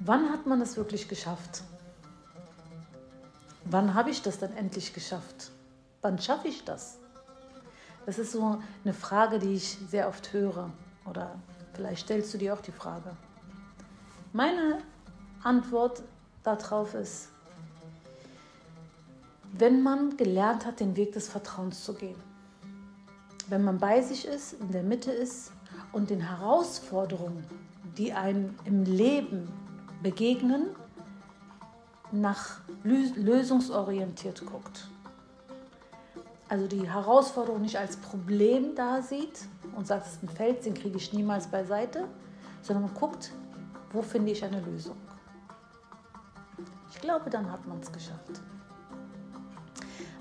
wann hat man es wirklich geschafft? Wann habe ich das dann endlich geschafft? Wann schaffe ich das? Das ist so eine Frage, die ich sehr oft höre. Oder vielleicht stellst du dir auch die Frage. Meine Antwort darauf ist, wenn man gelernt hat, den Weg des Vertrauens zu gehen, wenn man bei sich ist, in der Mitte ist und den Herausforderungen, die einem im Leben begegnen, nach lösungsorientiert guckt. Also die Herausforderung nicht als Problem da sieht und sagt, es ist ein Feld, den kriege ich niemals beiseite, sondern guckt, wo finde ich eine Lösung. Ich glaube, dann hat man es geschafft.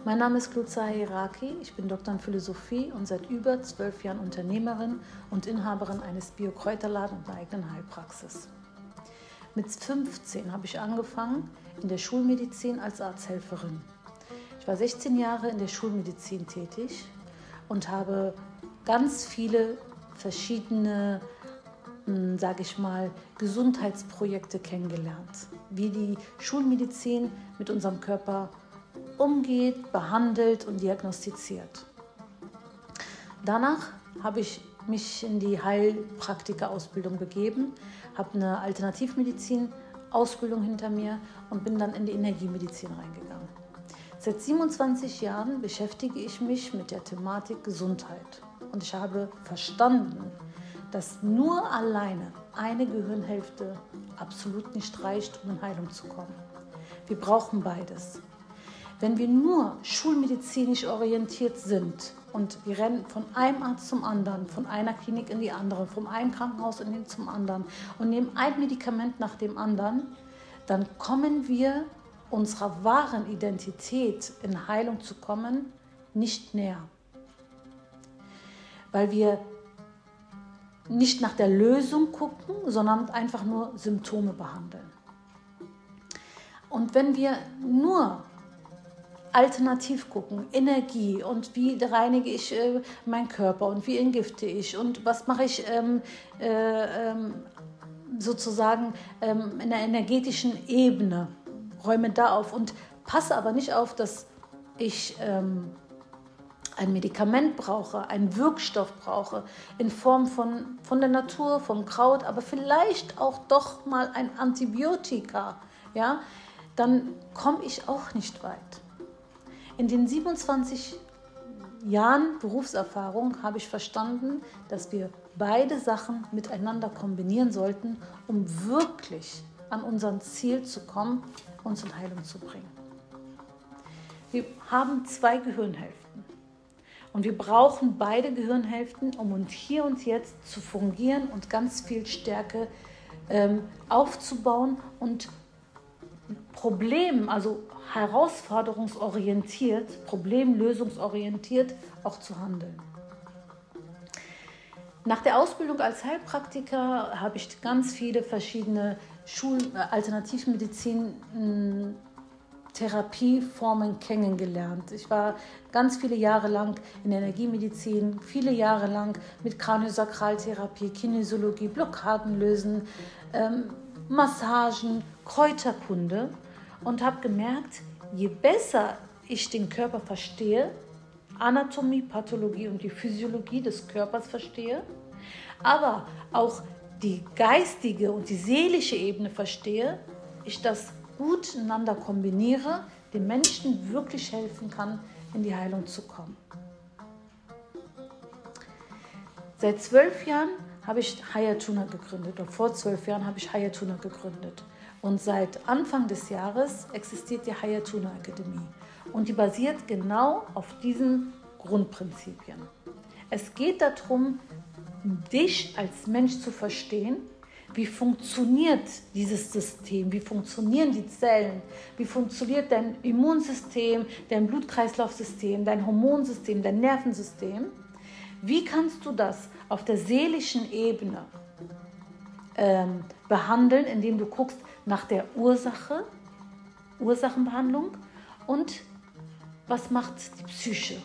Mein Name ist Klutza Hiraki, ich bin Doktor in Philosophie und seit über zwölf Jahren Unternehmerin und Inhaberin eines Biokräuterladen und einer eigenen Heilpraxis. Mit 15 habe ich angefangen in der Schulmedizin als Arzthelferin. Ich war 16 Jahre in der Schulmedizin tätig und habe ganz viele verschiedene, hm, sage ich mal, Gesundheitsprojekte kennengelernt, wie die Schulmedizin mit unserem Körper umgeht, behandelt und diagnostiziert. Danach habe ich mich in die Heilpraktika-Ausbildung begeben, habe eine Alternativmedizin-Ausbildung hinter mir und bin dann in die Energiemedizin reingegangen. Seit 27 Jahren beschäftige ich mich mit der Thematik Gesundheit und ich habe verstanden, dass nur alleine eine Gehirnhälfte absolut nicht reicht, um in Heilung zu kommen. Wir brauchen beides. Wenn wir nur schulmedizinisch orientiert sind und wir rennen von einem Arzt zum anderen, von einer Klinik in die andere, vom einen Krankenhaus in den zum anderen und nehmen ein Medikament nach dem anderen, dann kommen wir unserer wahren Identität in Heilung zu kommen nicht näher. Weil wir nicht nach der Lösung gucken, sondern einfach nur Symptome behandeln. Und wenn wir nur alternativ gucken, Energie und wie reinige ich äh, meinen Körper und wie entgifte ich und was mache ich ähm, äh, ähm, sozusagen ähm, in der energetischen Ebene, räume da auf und passe aber nicht auf, dass ich ähm, ein Medikament brauche, einen Wirkstoff brauche, in Form von, von der Natur, vom Kraut, aber vielleicht auch doch mal ein Antibiotika, ja, dann komme ich auch nicht weit. In den 27 Jahren Berufserfahrung habe ich verstanden, dass wir beide Sachen miteinander kombinieren sollten, um wirklich an unser Ziel zu kommen, uns in Heilung zu bringen. Wir haben zwei Gehirnhälften und wir brauchen beide Gehirnhälften, um uns hier und jetzt zu fungieren und ganz viel Stärke ähm, aufzubauen und Problemen, also herausforderungsorientiert, problemlösungsorientiert auch zu handeln. Nach der Ausbildung als Heilpraktiker habe ich ganz viele verschiedene Schul äh, Alternativmedizin Therapieformen kennengelernt. Ich war ganz viele Jahre lang in Energiemedizin, viele Jahre lang mit Kraniosakraltherapie, Kinesiologie, Blockaden lösen, ähm, Massagen, Kräuterkunde und habe gemerkt, je besser ich den Körper verstehe, Anatomie, Pathologie und die Physiologie des Körpers verstehe, aber auch die geistige und die seelische Ebene verstehe, ich das gut miteinander kombiniere, den Menschen wirklich helfen kann, in die Heilung zu kommen. Seit zwölf Jahren habe ich Hayatuna gegründet und vor zwölf Jahren habe ich Hayatuna gegründet. Und seit Anfang des Jahres existiert die Hayatuna Akademie. Und die basiert genau auf diesen Grundprinzipien. Es geht darum, dich als Mensch zu verstehen. Wie funktioniert dieses System? Wie funktionieren die Zellen? Wie funktioniert dein Immunsystem, dein Blutkreislaufsystem, dein Hormonsystem, dein Nervensystem? Wie kannst du das auf der seelischen Ebene ähm, behandeln, indem du guckst, nach der Ursache, Ursachenbehandlung und was macht die Psyche,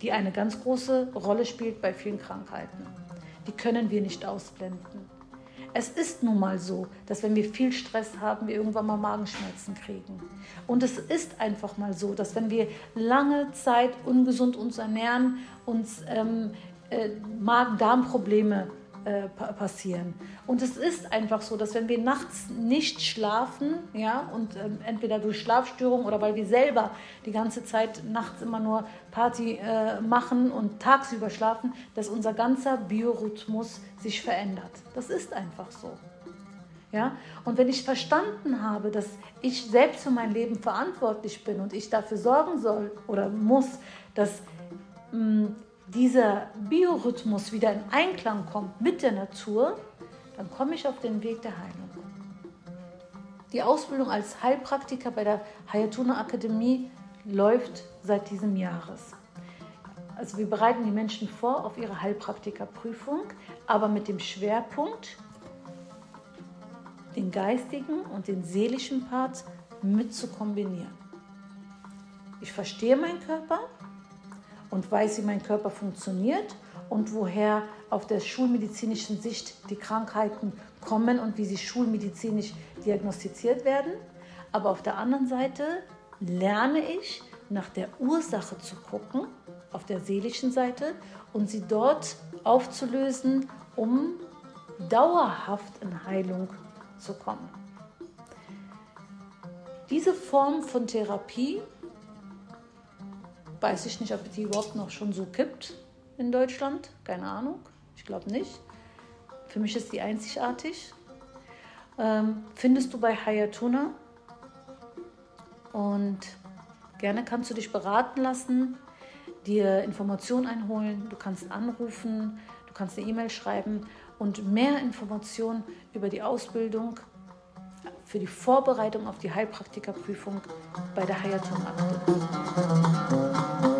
die eine ganz große Rolle spielt bei vielen Krankheiten. Die können wir nicht ausblenden. Es ist nun mal so, dass wenn wir viel Stress haben, wir irgendwann mal Magenschmerzen kriegen. Und es ist einfach mal so, dass wenn wir lange Zeit ungesund uns ernähren, uns ähm, äh, Magen-Darm-Probleme äh, passieren. Und es ist einfach so, dass wenn wir nachts nicht schlafen, ja, und ähm, entweder durch Schlafstörungen oder weil wir selber die ganze Zeit nachts immer nur Party äh, machen und tagsüber schlafen, dass unser ganzer Biorhythmus sich verändert. Das ist einfach so. Ja? Und wenn ich verstanden habe, dass ich selbst für mein Leben verantwortlich bin und ich dafür sorgen soll oder muss, dass mh, mm, dieser Biorhythmus wieder in Einklang kommt mit der Natur, dann komme ich auf den Weg der Heilung. Die Ausbildung als Heilpraktiker bei der Hayatuna Akademie läuft seit diesem Jahres. Also wir bereiten die Menschen vor auf ihre Heilpraktikerprüfung, aber mit dem Schwerpunkt, den geistigen und den seelischen Part mit zu kombinieren. Ich verstehe meinen Körper, und weiß, wie mein Körper funktioniert und woher auf der schulmedizinischen Sicht die Krankheiten kommen und wie sie schulmedizinisch diagnostiziert werden. Aber auf der anderen Seite lerne ich nach der Ursache zu gucken, auf der seelischen Seite, und sie dort aufzulösen, um dauerhaft in Heilung zu kommen. Diese Form von Therapie Weiß ich nicht, ob die überhaupt noch schon so kippt in Deutschland. Keine Ahnung. Ich glaube nicht. Für mich ist die einzigartig. Ähm, findest du bei Hayatuna. Und gerne kannst du dich beraten lassen, dir Informationen einholen. Du kannst anrufen, du kannst eine E-Mail schreiben und mehr Informationen über die Ausbildung für die Vorbereitung auf die Heilpraktikerprüfung bei der Hayatun Akte.